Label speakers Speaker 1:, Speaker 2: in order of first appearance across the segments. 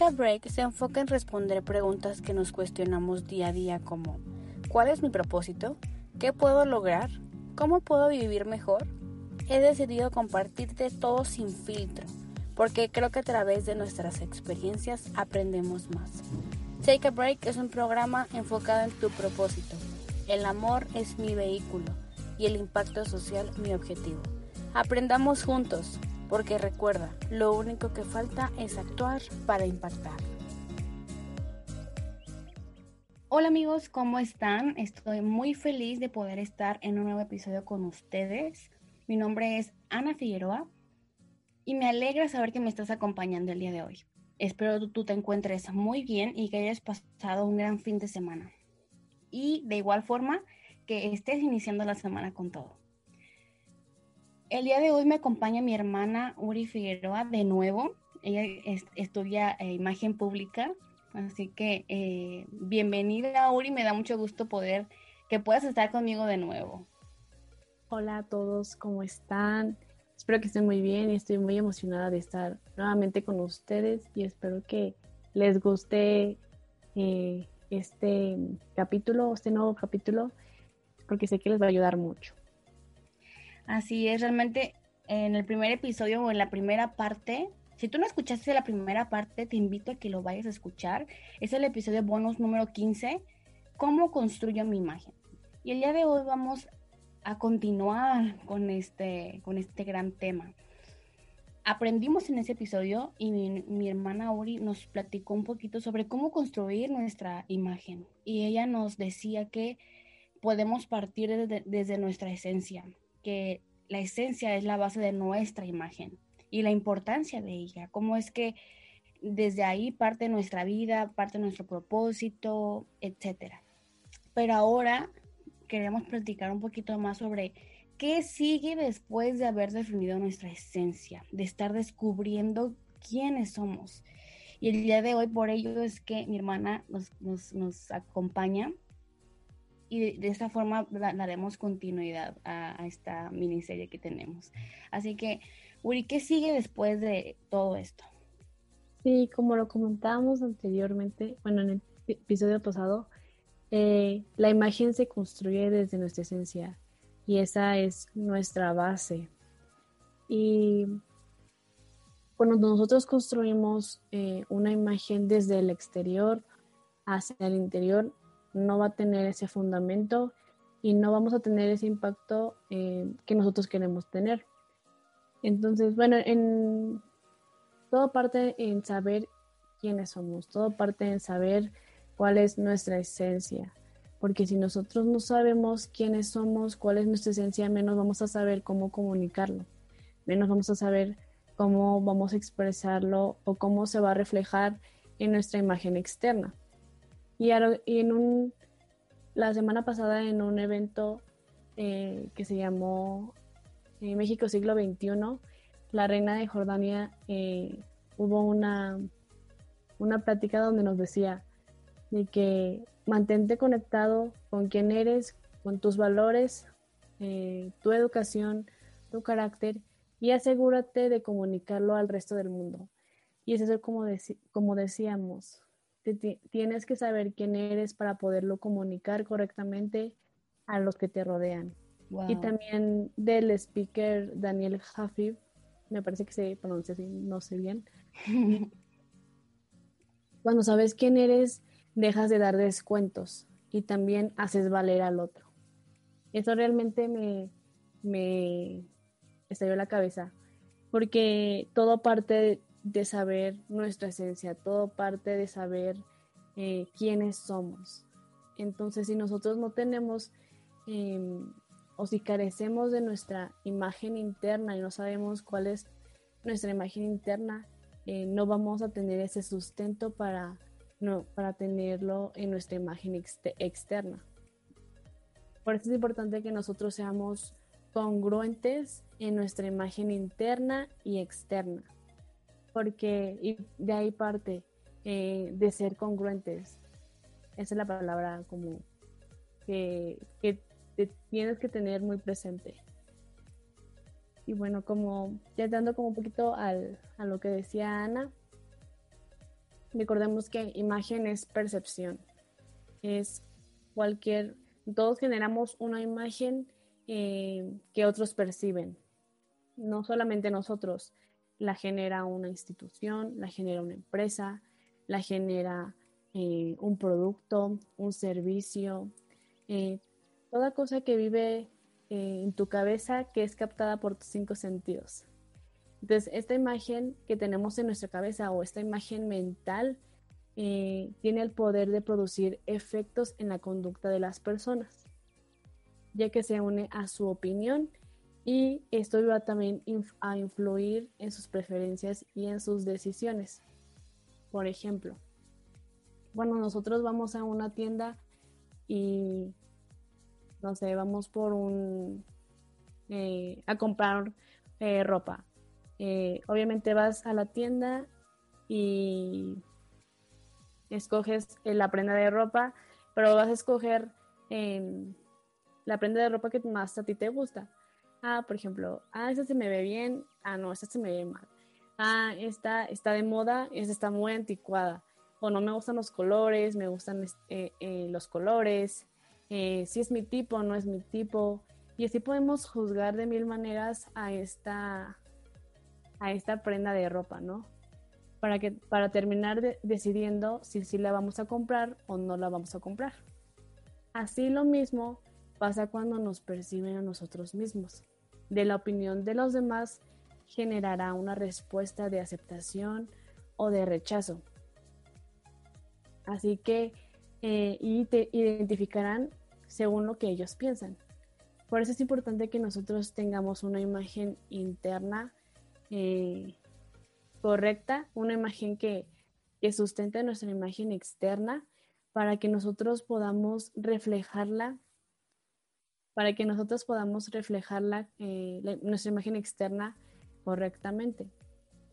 Speaker 1: Take a Break se enfoca en responder preguntas que nos cuestionamos día a día como ¿cuál es mi propósito? ¿Qué puedo lograr? ¿Cómo puedo vivir mejor? He decidido compartirte todo sin filtro, porque creo que a través de nuestras experiencias aprendemos más. Take a Break es un programa enfocado en tu propósito. El amor es mi vehículo y el impacto social mi objetivo. Aprendamos juntos porque recuerda, lo único que falta es actuar para impactar. Hola amigos, ¿cómo están? Estoy muy feliz de poder estar en un nuevo episodio con ustedes. Mi nombre es Ana Figueroa y me alegra saber que me estás acompañando el día de hoy. Espero que tú te encuentres muy bien y que hayas pasado un gran fin de semana. Y de igual forma, que estés iniciando la semana con todo. El día de hoy me acompaña mi hermana Uri Figueroa de nuevo. Ella estudia eh, imagen pública, así que eh, bienvenida Uri, me da mucho gusto poder que puedas estar conmigo de nuevo.
Speaker 2: Hola a todos, ¿cómo están? Espero que estén muy bien y estoy muy emocionada de estar nuevamente con ustedes y espero que les guste eh, este capítulo, este nuevo capítulo, porque sé que les va a ayudar mucho.
Speaker 1: Así es, realmente en el primer episodio o en la primera parte, si tú no escuchaste la primera parte, te invito a que lo vayas a escuchar. Es el episodio bonus número 15, ¿Cómo construyo mi imagen? Y el día de hoy vamos a continuar con este, con este gran tema. Aprendimos en ese episodio y mi, hermana Uri nos platicó un poquito sobre cómo construir nuestra imagen. Y ella nos decía que podemos partir desde nuestra esencia, que la esencia es la base de nuestra imagen y la importancia de ella, cómo es que desde ahí parte nuestra vida, parte nuestro propósito, etcétera. Pero ahora queremos platicar un poquito más sobre qué sigue después de haber definido nuestra esencia, de estar descubriendo quiénes somos. Y el día de hoy por ello es que mi hermana nos, nos, nos acompaña y de, esta forma daremos continuidad a, esta miniserie que tenemos. Así que, Uri, ¿qué sigue después de todo esto?
Speaker 2: Sí, como lo comentábamos anteriormente, bueno, en el episodio pasado, eh, la imagen se construye desde nuestra esencia y esa es nuestra base. Y cuando nosotros construimos eh, una imagen desde el exterior hacia el interior, no va a tener ese fundamento y no vamos a tener ese impacto eh, que nosotros queremos tener. Entonces, bueno, en todo parte en saber quiénes somos, todo parte en saber cuál es nuestra esencia. Porque si nosotros no sabemos quiénes somos, cuál es nuestra esencia, menos vamos a saber cómo comunicarlo, menos vamos a saber cómo vamos a expresarlo o cómo se va a reflejar en nuestra imagen externa. Y, en un, la semana pasada en un evento eh, que se llamó eh, México siglo XXI, la reina de Jordania eh, hubo una, una plática donde nos decía de que mantente conectado con quién eres, con tus valores, tu educación, tu carácter y asegúrate de comunicarlo al resto del mundo. Y es como, como decíamos, tienes que saber quién eres para poderlo comunicar correctamente a los que te rodean. Y también del speaker Daniel Hafib, me parece que se pronuncia así, no sé bien. Cuando sabes quién eres, dejas de dar descuentos y también haces valer al otro. Eso realmente me, me estalló la cabeza, porque todo parte de saber nuestra esencia, todo parte de saber eh, quiénes somos. Entonces, si nosotros no tenemos em, o si carecemos de nuestra imagen interna y no sabemos cuál es nuestra imagen interna, eh, no vamos a tener ese sustento para, no, para tenerlo en nuestra imagen externa. Por eso es importante que nosotros seamos congruentes en nuestra imagen interna y externa, porque de ahí parte eh, de ser congruentes. Esa es la palabra como que, tienes que tener muy presente. Y bueno, como ya dando como un poquito al, a lo que decía Ana, recordemos que imagen es percepción. Es cualquier, todos generamos una imagen eh, que otros perciben. No solamente nosotros, la genera una institución, la genera una empresa, la genera eh, un producto, un servicio, eh, toda cosa que vive en tu cabeza que es captada por tus cinco sentidos. Entonces, esta imagen que tenemos en nuestra cabeza o esta imagen mental tiene el poder de producir efectos en la conducta de las personas ya que se une a su opinión y esto va también a influir en sus preferencias y en sus decisiones. Por ejemplo, bueno, nosotros vamos a una tienda y, no sé, vamos por un, eh, a comprar eh, ropa. Eh, obviamente vas a la tienda y escoges la prenda de ropa, pero vas a escoger la prenda de ropa que más a ti te gusta. Ah, por ejemplo, ah, esta se me ve bien, ah, no, esta se me ve mal. Ah, esta está de moda, esta está muy anticuada. O no me gustan los colores, me gustan eh, eh, los colores. Eh, si es mi tipo, no es mi tipo. Y así podemos juzgar de mil maneras a esta, a esta prenda de ropa, ¿no? Para, que, para terminar decidiendo si, si la vamos a comprar o no la vamos a comprar. Así lo mismo pasa cuando nos perciben a nosotros mismos. De la opinión de los demás generará una respuesta de aceptación o de rechazo. Así que, eh, y te identificarán según lo que ellos piensan. Por eso es importante que nosotros tengamos una imagen interna eh, correcta, una imagen que, que sustente nuestra imagen externa para que nosotros podamos reflejarla para que nosotros podamos reflejar eh, nuestra imagen externa correctamente.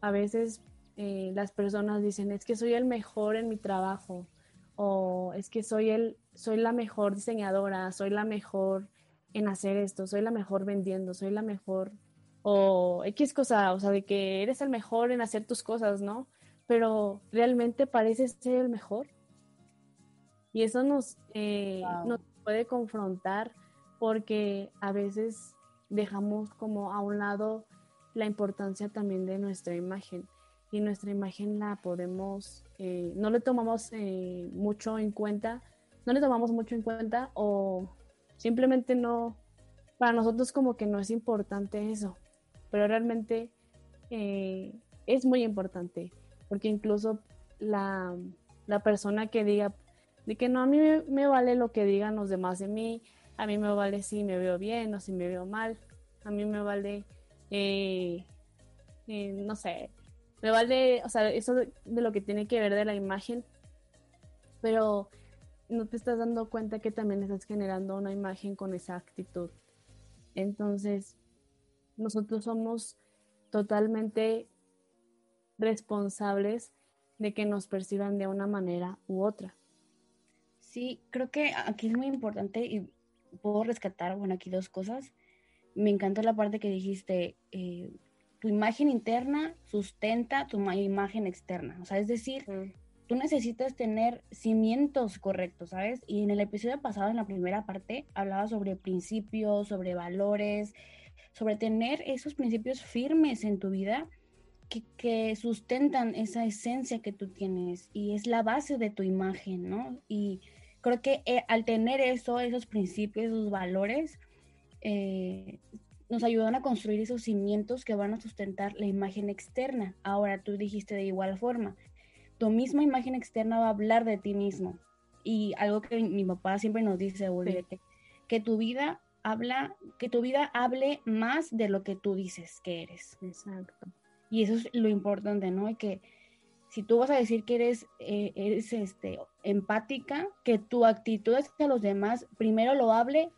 Speaker 2: A veces eh, las personas dicen, es que soy el mejor en mi trabajo, o es que soy, el, soy la mejor diseñadora, soy la mejor en hacer esto, soy la mejor vendiendo, soy la mejor, o X cosa, o sea, de que eres el mejor en hacer tus cosas, ¿no? Pero realmente pareces ser el mejor. Y eso nos, eh, nos puede confrontar porque a veces dejamos como a un lado la importancia también de nuestra imagen y nuestra imagen la podemos, eh, no le tomamos eh, mucho en cuenta, no le tomamos mucho en cuenta o simplemente no, para nosotros como que no es importante eso, pero realmente eh, es muy importante porque incluso la, la, persona que diga de que no, a mí me vale lo que digan los demás de mí, a mí me vale si me veo bien o si me veo mal. A mí me vale, eh, eh, no sé, me vale, o sea, eso de, lo que tiene que ver de la imagen, pero no te estás dando cuenta que también estás generando una imagen con esa actitud. Entonces, nosotros somos totalmente responsables de que nos perciban de una manera u otra.
Speaker 1: Sí, creo que aquí es muy importante y puedo rescatar, bueno, aquí dos cosas. Me encantó la parte que dijiste, eh, tu imagen interna sustenta tu imagen externa. O sea, es decir, tú necesitas tener cimientos correctos, ¿sabes? Y en el episodio pasado, en la primera parte, hablaba sobre principios, sobre valores, sobre tener esos principios firmes en tu vida que, que, sustentan esa esencia que tú tienes y es la base de tu imagen, ¿no? Y creo que eh, al tener eso, esos principios, esos valores, eh, nos ayudan a construir esos cimientos que van a sustentar la imagen externa. Ahora, tú dijiste de igual forma, tu misma imagen externa va a hablar de ti mismo. Y algo que mi papá siempre nos dice, que, que tu vida habla, que tu vida hable más de lo que tú dices que eres.
Speaker 2: Exacto.
Speaker 1: Y eso es lo importante, ¿no? Y que si tú vas a decir que eres, eh, eres este, empática, que tu actitud hacia los demás primero lo hable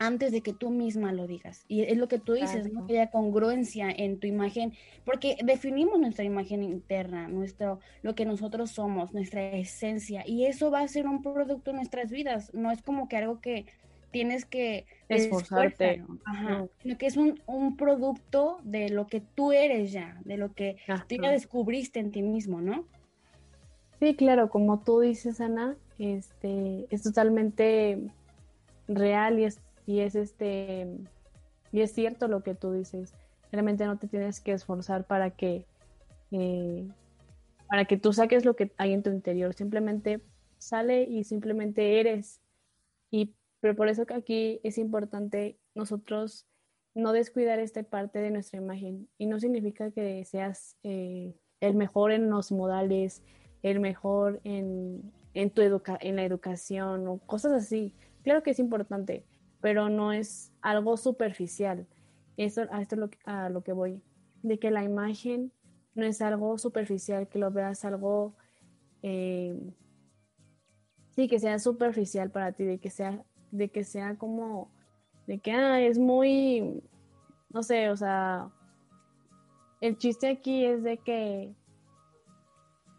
Speaker 1: antes de que tú misma lo digas. Y es lo que tú dices, ¿no? Que haya congruencia en tu imagen, porque definimos nuestra imagen interna, nuestro, lo que nosotros somos, nuestra esencia, y eso va a ser un producto en nuestras vidas. No es como que algo que tienes que
Speaker 2: esforzarte,
Speaker 1: sino que es un, un, producto de lo que tú eres ya, de lo que tú ya descubriste en ti mismo, ¿no?
Speaker 2: Sí, claro, como tú dices, Ana, este, es totalmente real y es y es este y es cierto lo que tú dices. Realmente no te tienes que esforzar para que eh, para que tú saques lo que hay en tu interior. Simplemente sale y simplemente eres. Y pero por eso que aquí es importante nosotros no descuidar esta parte de nuestra imagen y no significa que seas eh, el mejor en los modales el mejor en, en tu educa en la educación o cosas así claro que es importante pero no es algo superficial. Eso, a esto es lo, a lo que voy, de que la imagen no es algo superficial, que lo veas algo, eh, sí, que sea superficial para ti, de que sea, de que sea como, de que ah, es muy, no sé, o sea, el chiste aquí es de que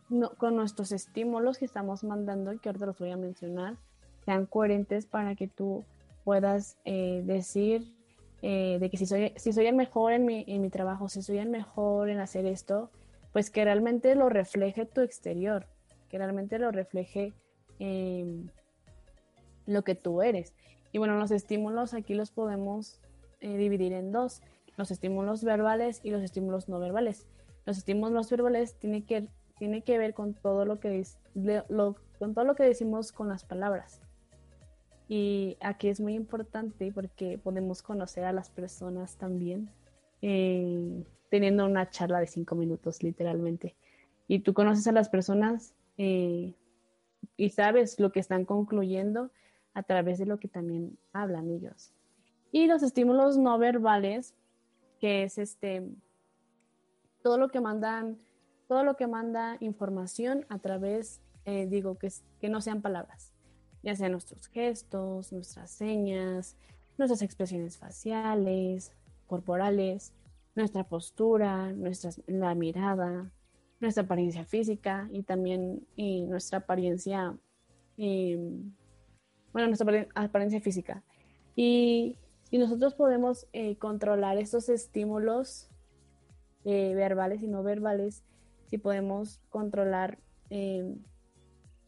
Speaker 2: no, con nuestros estímulos que estamos mandando, que ahorita los voy a mencionar, sean coherentes para que tú puedas eh, decir eh, de que si soy, si soy el mejor en mi, en mi trabajo, si soy el mejor en hacer esto, pues que realmente lo refleje tu exterior, que realmente lo refleje em, lo que tú eres. Y bueno, los estímulos aquí los podemos eh, dividir en dos, los estímulos verbales y los estímulos no verbales. Los estímulos verbales tienen que, tiene que ver con todo lo que, con todo lo que decimos con las palabras. Y aquí es muy importante porque podemos conocer a las personas también eh, teniendo una charla de cinco minutos, literalmente. Y tú conoces a las personas eh, y sabes lo que están concluyendo a través de lo que también hablan ellos. Y los estímulos no verbales, que es este todo lo que mandan, todo lo que manda información a través, eh, digo, que, que no sean palabras ya sean nuestros gestos, nuestras señas, nuestras expresiones faciales, corporales, nuestra postura, nuestra, la mirada, nuestra apariencia física y también y nuestra apariencia, em, bueno, nuestra apariencia física. Y, nosotros podemos eh, controlar estos estímulos eh, verbales y no verbales, si podemos controlar em,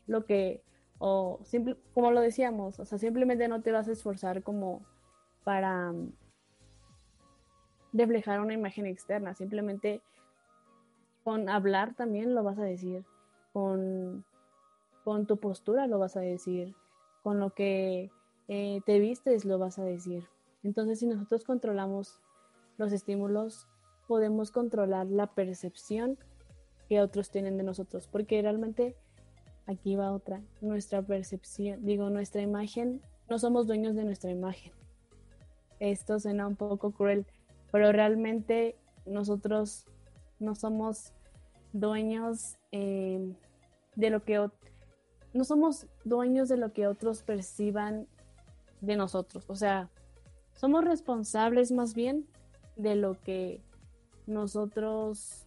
Speaker 2: lo que o simple, como lo decíamos, o sea, simplemente no te vas a esforzar como para mm, reflejar una imagen externa, simplemente con hablar también lo vas a decir, con, con tu postura lo vas a decir, con lo que eh, te vistes lo vas a decir. Entonces, si nosotros controlamos los estímulos, podemos controlar la percepción que otros tienen de nosotros, porque realmente aquí va otra, nuestra percepción, digo, nuestra imagen, no somos dueños de nuestra imagen. Esto suena un poco cruel, pero realmente nosotros no somos dueños eh, de lo que no somos dueños de lo que otros perciban de nosotros. O sea, somos responsables más bien de lo que nosotros,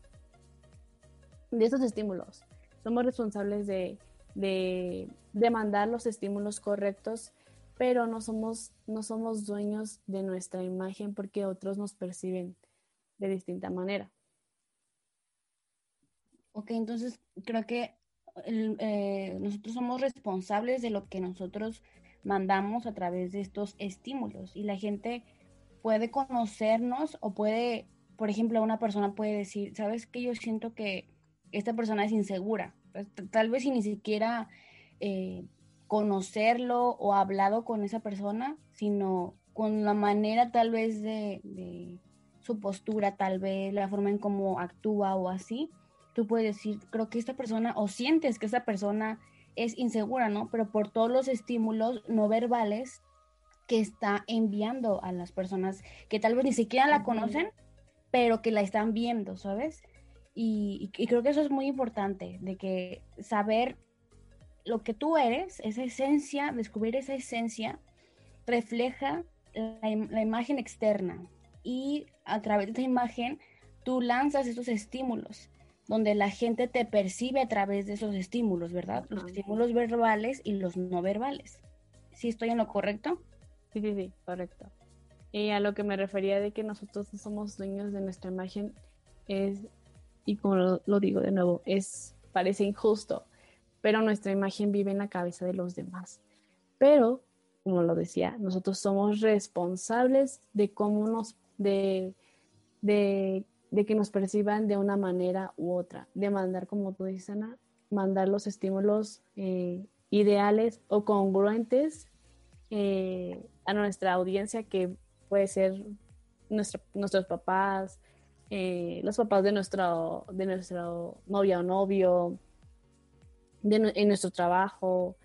Speaker 2: de esos estímulos. Somos responsables de de, demandar los estímulos correctos, pero no somos, no somos dueños de nuestra imagen porque otros nos perciben de distinta manera.
Speaker 1: Ok, entonces creo que eh, nosotros somos responsables de lo que nosotros mandamos a través de estos estímulos y la gente puede conocernos o puede, por ejemplo, una persona puede decir, ¿sabes qué? Yo siento que esta persona es insegura pues, tal vez si ni siquiera eh, conocerlo o hablado con esa persona, sino con la manera tal vez de, su postura, tal vez la forma en cómo actúa o así, tú puedes decir, creo que esta persona, o sientes que esa persona es insegura, ¿no? Pero por todos los estímulos no verbales que está enviando a las personas que tal vez ni siquiera la conocen, pero que la están viendo, ¿sabes? Y, creo que eso es muy importante, de que saber lo que tú eres, esa esencia, descubrir esa esencia, refleja la, imagen externa y a través de esa imagen tú lanzas esos estímulos donde la gente te percibe a través de esos estímulos, ¿verdad? Los estímulos verbales y los no verbales. ¿Sí estoy en lo correcto?
Speaker 2: Sí, sí, sí, correcto. Y a lo que me refería de que nosotros no somos dueños de nuestra imagen es, y como lo, digo de nuevo, es, parece injusto, pero nuestra imagen vive en la cabeza de los demás. Pero, como lo decía, nosotros somos responsables de cómo nos, de, de, que nos perciban de una manera u otra, de mandar, como tú dices, Ana, mandar los estímulos eh, ideales o congruentes eh, a nuestra audiencia que puede ser nuestros papás, eh, los papás de nuestro, de nuestro novia o novio, de, en nuestro trabajo,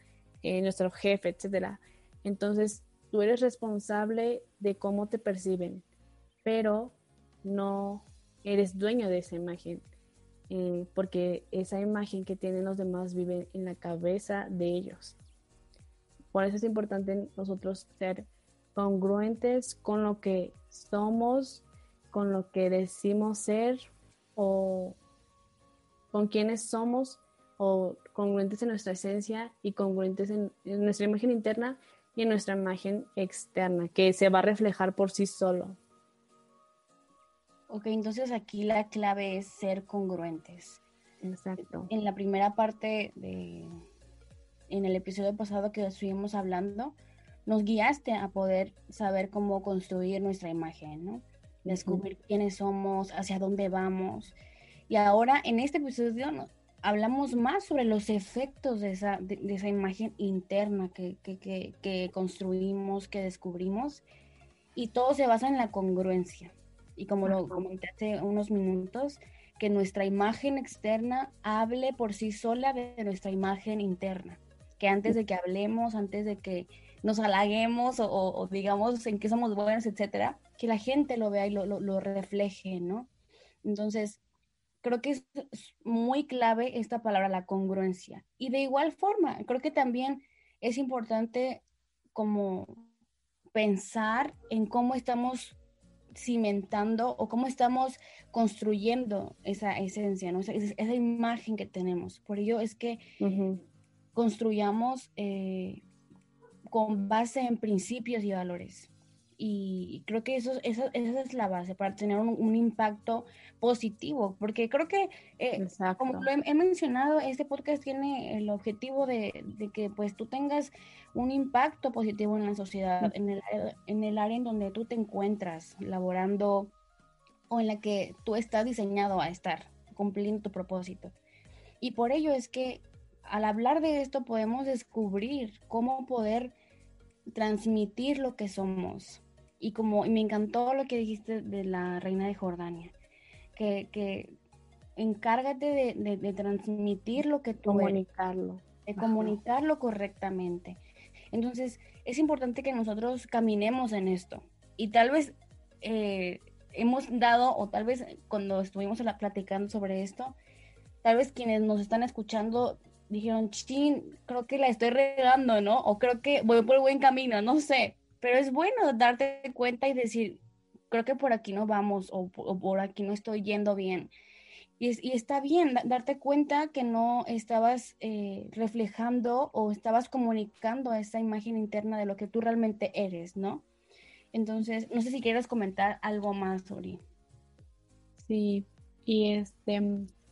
Speaker 2: en nuestro jefe, etc. Entonces, tú eres responsable de cómo te perciben, pero no eres dueño de esa imagen, eh, porque esa imagen que tienen los demás vive en la cabeza de ellos. Por eso es importante nosotros ser congruentes con lo que somos, con lo que decimos ser o con quienes somos o congruentes en nuestra esencia y congruentes en, nuestra imagen interna y en nuestra imagen externa, que se va a reflejar por sí solo.
Speaker 1: Ok, entonces aquí la clave es ser congruentes.
Speaker 2: Exacto.
Speaker 1: En la primera parte de, en el episodio pasado que estuvimos hablando, nos guiaste a poder saber cómo construir nuestra imagen, ¿no? Descubrir quiénes somos, hacia dónde vamos. Y ahora en este episodio hablamos más sobre los efectos de esa, de, esa imagen interna que, que, que, que, construimos, que descubrimos. Y todo se basa en la congruencia. Y como lo comenté hace unos minutos, que nuestra imagen externa hable por sí sola de nuestra imagen interna. Que antes de que hablemos, antes de que nos halaguemos o, digamos en qué somos buenos, etcétera, que la gente lo vea y lo, lo, refleje, ¿no? Entonces, creo que es muy clave esta palabra, la congruencia. Y de igual forma, creo que también es importante como pensar en cómo estamos cimentando o cómo estamos construyendo esa esencia, ¿no? esa, esa imagen que tenemos. Por ello es que construyamos eh, con base en principios y valores. Y creo que eso, esa, es la base para tener un, impacto positivo, porque creo que, eh, como lo he, mencionado, este podcast tiene el objetivo de, que pues tú tengas un impacto positivo en la sociedad, en el, en el área en donde tú te encuentras laborando o en la que tú estás diseñado a estar, cumpliendo tu propósito. Y por ello es que al hablar de esto podemos descubrir cómo poder transmitir lo que somos. Y como me encantó lo que dijiste de la reina de Jordania, que, que encárgate de, transmitir lo que tú
Speaker 2: comunicarlo.
Speaker 1: de comunicarlo correctamente. Entonces, es importante que nosotros caminemos en esto. Y tal vez eh, hemos dado, o tal vez cuando estuvimos platicando sobre esto, tal vez quienes nos están escuchando dijeron, chin, creo que la estoy regando, ¿no? O creo que voy por el buen camino, no sé. Pero es bueno darte cuenta y decir, creo que por aquí no vamos o, por aquí no estoy yendo bien. Y, está bien darte cuenta que no estabas eh, reflejando o estabas comunicando esa imagen interna de lo que tú realmente eres, ¿no? Entonces, no sé si quieres comentar algo más, Ori.
Speaker 2: Sí, y este,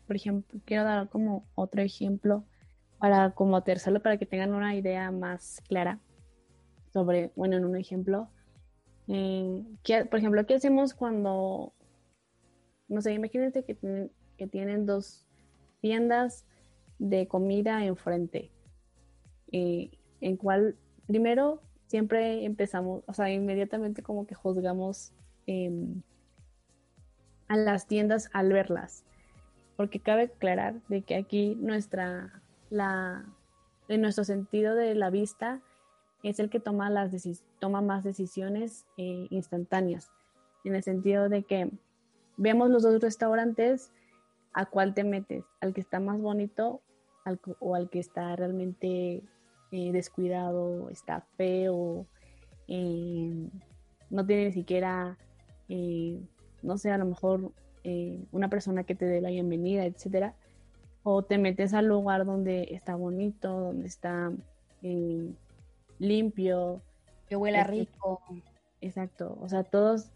Speaker 2: por ejemplo, quiero dar como otro ejemplo para como aterrizarlo para que tengan una idea más clara sobre, bueno, en un ejemplo, eh, por ejemplo, ¿qué hacemos cuando, no sé, imagínense que, que tienen dos tiendas de comida enfrente, eh, en cual primero siempre empezamos, o sea, inmediatamente como que juzgamos em, a las tiendas al verlas, porque cabe aclarar de que aquí nuestra la, en nuestro sentido de la vista es el que toma, las toma más decisiones eh, instantáneas, en el sentido de que vemos los dos restaurantes, ¿a cuál te metes? ¿Al que está más bonito o al que está realmente eh, descuidado, está feo, eh, no tiene ni siquiera, no sé, a lo mejor una persona que te dé la bienvenida, etcétera? O te metes al lugar donde está bonito, donde está limpio.
Speaker 1: Que huela rico.
Speaker 2: Exacto, o sea, todos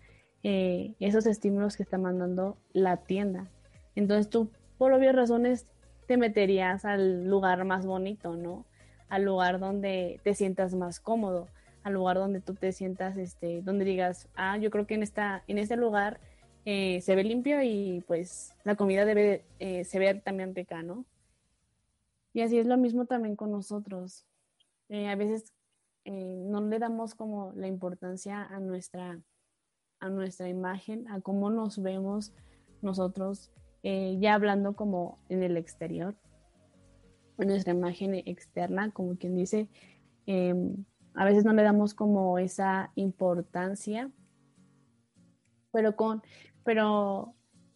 Speaker 2: eh, esos estímulos que está mandando la tienda. Entonces tú, por obvias razones, te meterías al lugar más bonito, ¿no? Al lugar donde te sientas más cómodo, al lugar donde tú te sientas, este, donde digas, ah, yo creo que en, esta, en este lugar eh, se ve limpio y pues la comida debe, eh, se ve también rica, ¿no? Y así es lo mismo también con nosotros. a veces eh, no le damos como la importancia a nuestra, a nuestra imagen, a cómo nos vemos nosotros, eh, ya hablando como en el exterior, nuestra imagen externa, como quien dice, em, a veces no le damos como esa importancia, pero con, pero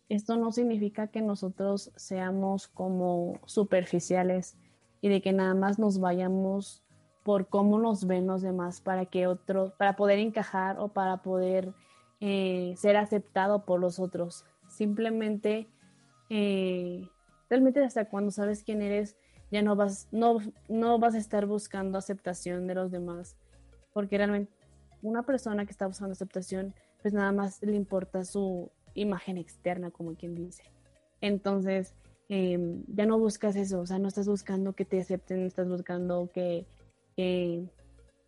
Speaker 2: esto no significa que nosotros seamos como superficiales y de que nada más nos vayamos por cómo nos ven los demás para que otros, para poder encajar o para poder eh, ser aceptado por los otros. Simplemente, eh, realmente hasta cuando sabes quién eres, ya no vas, no, no vas a estar buscando aceptación de los demás, porque realmente una persona que está buscando aceptación, pues nada más le importa su imagen externa, como quien dice. Entonces, em, ya no buscas eso, o sea, no estás buscando que te acepten, estás buscando que que,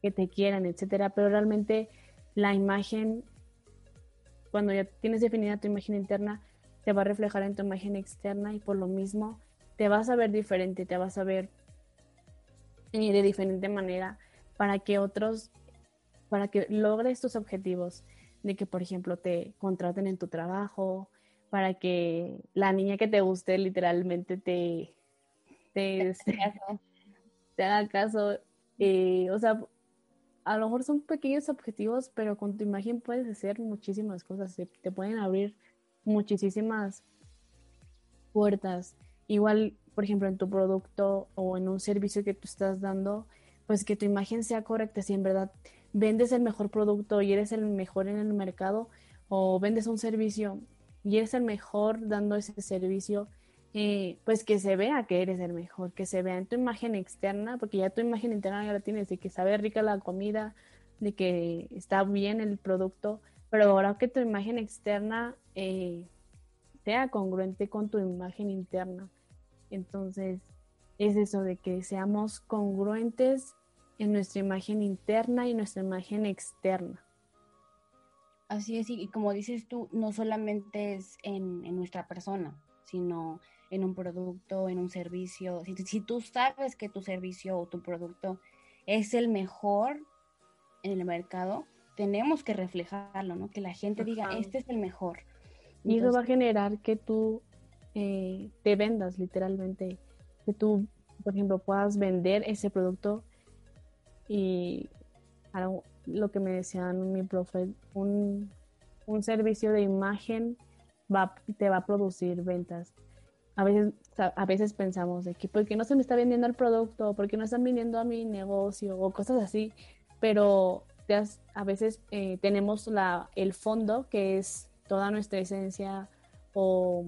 Speaker 2: te quieran, etcétera, pero realmente la imagen, cuando ya tienes definida tu imagen interna, te va a reflejar en tu imagen externa y por lo mismo te vas a ver diferente, te vas a ver eh, de diferente manera para que otros, para que logres tus objetivos, de que por ejemplo te contraten en tu trabajo, para que la niña que te guste literalmente te, te, te haga caso eh, o sea, a lo mejor son pequeños objetivos, pero con tu imagen puedes hacer muchísimas cosas, te pueden abrir muchísimas puertas. Igual, por ejemplo, en tu producto o en un servicio que tú estás dando, pues que tu imagen sea correcta, si en verdad vendes el mejor producto y eres el mejor en el mercado o vendes un servicio y eres el mejor dando ese servicio, eh, pues que se vea que eres el mejor, que se vea en tu imagen externa, porque ya tu imagen interna ya la tienes, de que sabe rica la comida, de que está bien el producto, pero ahora que tu imagen externa eh, sea congruente con tu imagen interna. Entonces, es eso de que seamos congruentes en nuestra imagen interna y nuestra imagen externa.
Speaker 1: Así es, y como dices tú, no solamente es en, en nuestra persona, sino en un producto, en un servicio. Si, tú sabes que tu servicio o tu producto es el mejor en el mercado, tenemos que reflejarlo, ¿no? Que la gente diga, este es el mejor.
Speaker 2: y eso va a generar que tú eh, te vendas literalmente, que tú, por ejemplo, puedas vender ese producto y lo que me decían mi profe, un, un servicio de imagen va, te va a producir ventas a veces, a veces pensamos de que, ¿por qué no se me está vendiendo el producto? ¿Por qué no están viniendo a mi negocio? O cosas así. Pero a veces eh, tenemos la, el fondo, que es toda nuestra esencia, o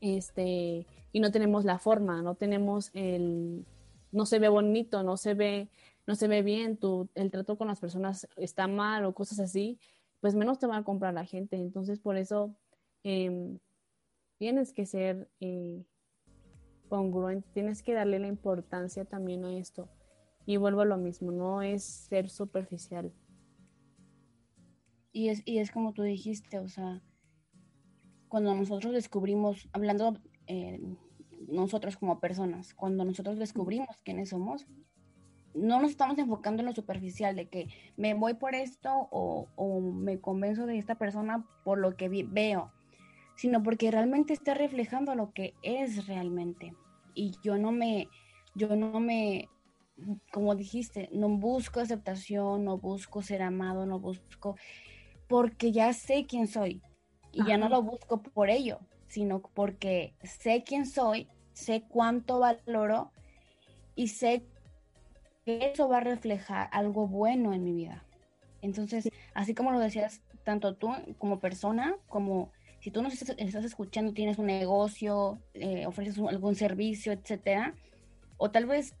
Speaker 2: este, y no tenemos la forma, no tenemos el, no se ve bonito, no se ve, no se ve bien, tu, el trato con las personas está mal o cosas así, pues menos te va a comprar la gente. Entonces, por eso em, tienes que ser eh, congruente, tienes que darle la importancia también a esto. Y vuelvo a lo mismo, no es ser superficial.
Speaker 1: Y es, y es como tú dijiste, o sea, cuando nosotros descubrimos, hablando eh, nosotros como personas, cuando nosotros descubrimos quiénes somos, no nos estamos enfocando en lo superficial de que me voy por esto o, o me convenzo de esta persona por lo que veo sino porque realmente está reflejando lo que es realmente. Y yo no me, yo no me como dijiste, no busco aceptación, no busco ser amado, no busco, porque ya sé quién soy y ya no lo busco por ello, sino porque sé quién soy, sé cuánto valoro y sé que eso va a reflejar algo bueno en mi vida. Entonces, así como lo decías, tanto tú como persona, como si tú nos estás, escuchando, tienes un negocio, eh, ofreces algún servicio, etcétera, o tal vez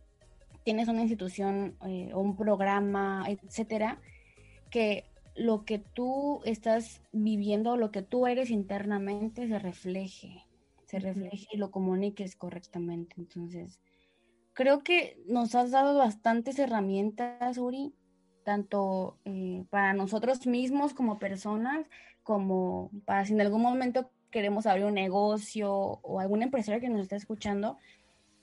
Speaker 1: tienes una institución eh, o un programa, etcétera, que lo que tú estás viviendo, lo que tú eres internamente se refleje, se refleje y lo comuniques correctamente. Entonces, creo que nos has dado bastantes herramientas, Uri, tanto eh, para nosotros mismos como personas, como para si en algún momento queremos abrir un negocio o algún empresario que nos está escuchando,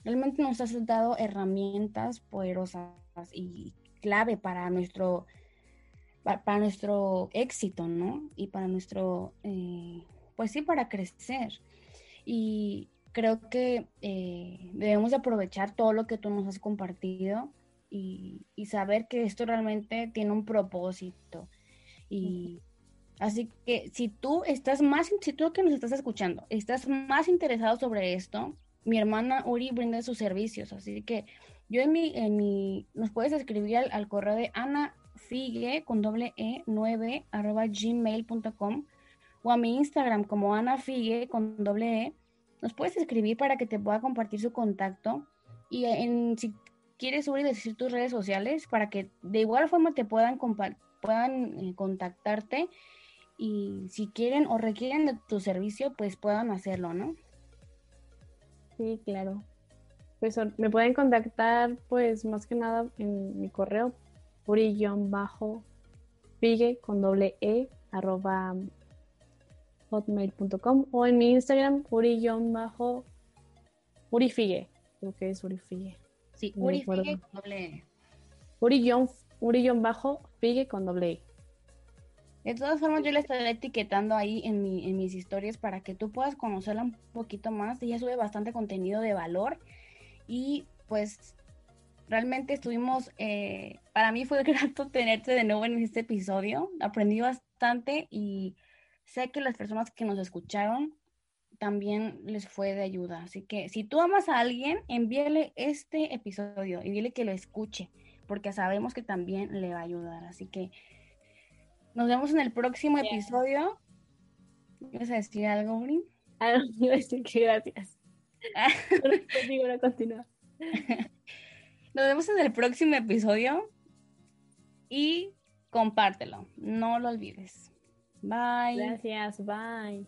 Speaker 1: realmente nos has dado herramientas poderosas y clave para nuestro, para, nuestro éxito, ¿no? Y para nuestro, eh, pues sí, para crecer. Y creo que eh, debemos aprovechar todo lo que tú nos has compartido y, saber que esto realmente tiene un propósito. Y así que si tú estás más, si tú que nos estás escuchando, estás más interesado sobre esto, mi hermana Uri brinda sus servicios, así que yo en mi, en mi, nos puedes escribir al, correo de Ana Figue con doble E 9 arroba gmail.com o a mi Instagram como Ana Figue con doble E. Nos puedes escribir para que te pueda compartir su contacto y en, si quieres Uri decir tus redes sociales para que de igual forma te puedan, puedan eh, contactarte y si quieren o requieren de tu servicio pues puedan hacerlo, ¿no?
Speaker 2: Sí, claro. Pues me pueden contactar, pues más que nada en mi correo, puri-figue con doble e arroba hotmail.com o en mi Instagram. Creo que es urifigue.
Speaker 1: Sí, urifigue con doble e.
Speaker 2: Uri-figue con doble e.
Speaker 1: De todas formas, yo le estaré etiquetando ahí en, mis historias para que tú puedas conocerla un poquito más. Ella sube bastante contenido de valor y pues realmente estuvimos, eh, para mí fue grato tenerte de nuevo en este episodio. Aprendí bastante y sé que las personas que nos escucharon también les fue de ayuda. Así que si tú amas a alguien, envíale este episodio y dile que lo escuche, porque sabemos que también le va a ayudar. Así que nos vemos en el próximo episodio. ¿Quieres decir algo, Brin?
Speaker 2: Ah, no, iba a decir que gracias. no continúa.
Speaker 1: Nos vemos en el próximo episodio y compártelo. No lo olvides. Bye.
Speaker 2: Gracias, bye.